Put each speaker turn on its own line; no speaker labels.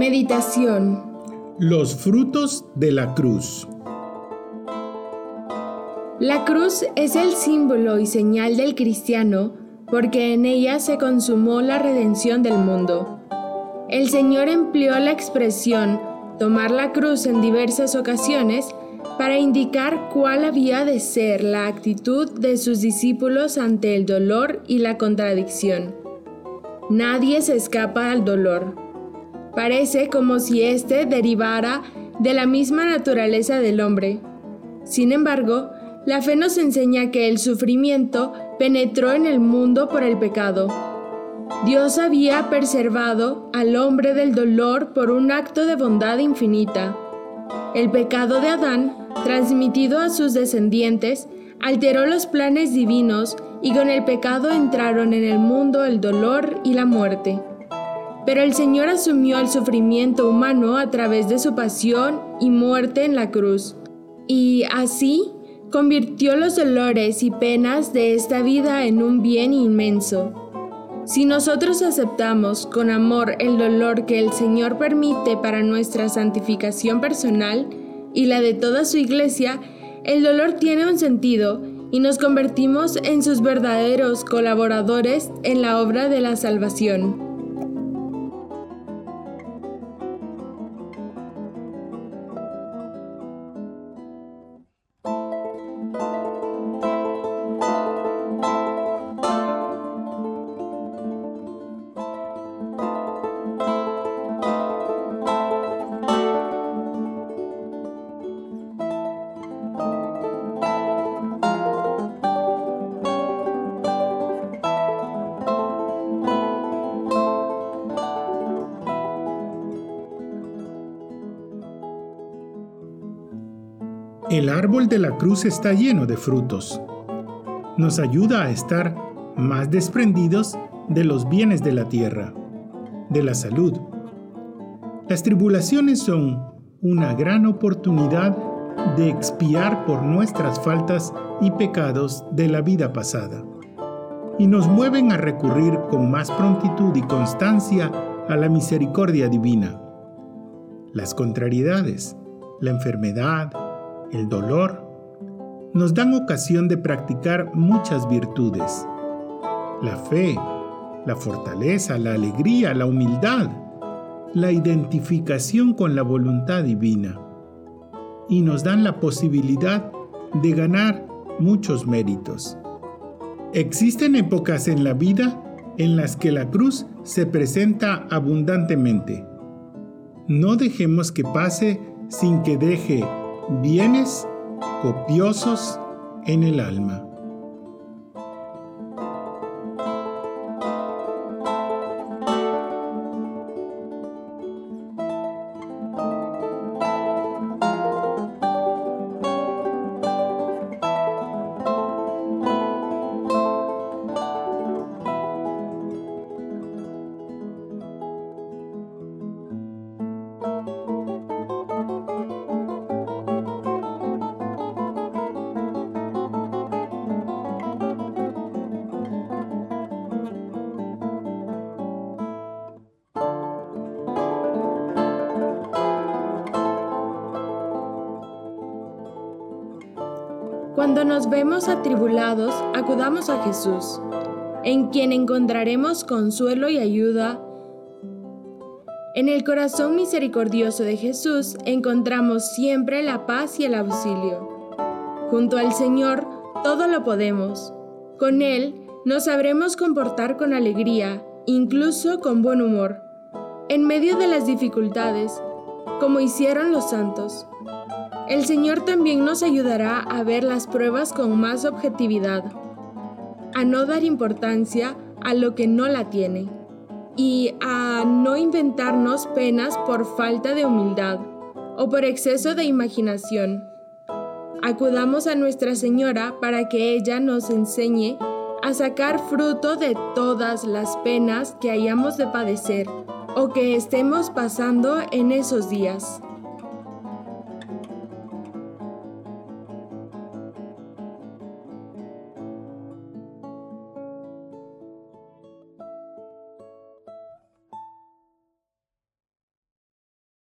Meditación
Los frutos de la cruz.
La cruz es el símbolo y señal del cristiano porque en ella se consumó la redención del mundo. El Señor empleó la expresión tomar la cruz en diversas ocasiones para indicar cuál había de ser la actitud de sus discípulos ante el dolor y la contradicción. Nadie se escapa al dolor. Parece como si éste derivara de la misma naturaleza del hombre. Sin embargo, la fe nos enseña que el sufrimiento penetró en el mundo por el pecado. Dios había preservado al hombre del dolor por un acto de bondad infinita. El pecado de Adán, transmitido a sus descendientes, alteró los planes divinos y con el pecado entraron en el mundo el dolor y la muerte. Pero el Señor asumió el sufrimiento humano a través de su pasión y muerte en la cruz, y así convirtió los dolores y penas de esta vida en un bien inmenso. Si nosotros aceptamos con amor el dolor que el Señor permite para nuestra santificación personal y la de toda su iglesia, el dolor tiene un sentido y nos convertimos en sus verdaderos colaboradores en la obra de la salvación.
El árbol de la cruz está lleno de frutos. Nos ayuda a estar más desprendidos de los bienes de la tierra, de la salud. Las tribulaciones son una gran oportunidad de expiar por nuestras faltas y pecados de la vida pasada, y nos mueven a recurrir con más prontitud y constancia a la misericordia divina. Las contrariedades, la enfermedad, el dolor, nos dan ocasión de practicar muchas virtudes. La fe, la fortaleza, la alegría, la humildad, la identificación con la voluntad divina. Y nos dan la posibilidad de ganar muchos méritos. Existen épocas en la vida en las que la cruz se presenta abundantemente. No dejemos que pase sin que deje bienes copiosos en el alma.
Cuando nos vemos atribulados, acudamos a Jesús, en quien encontraremos consuelo y ayuda. En el corazón misericordioso de Jesús encontramos siempre la paz y el auxilio. Junto al Señor todo lo podemos. Con Él nos sabremos comportar con alegría, incluso con buen humor, en medio de las dificultades, como hicieron los santos. El Señor también nos ayudará a ver las pruebas con más objetividad, a no dar importancia a lo que no la tiene y a no inventarnos penas por falta de humildad o por exceso de imaginación. Acudamos a Nuestra Señora para que ella nos enseñe a sacar fruto de todas las penas que hayamos de padecer o que estemos pasando en esos días.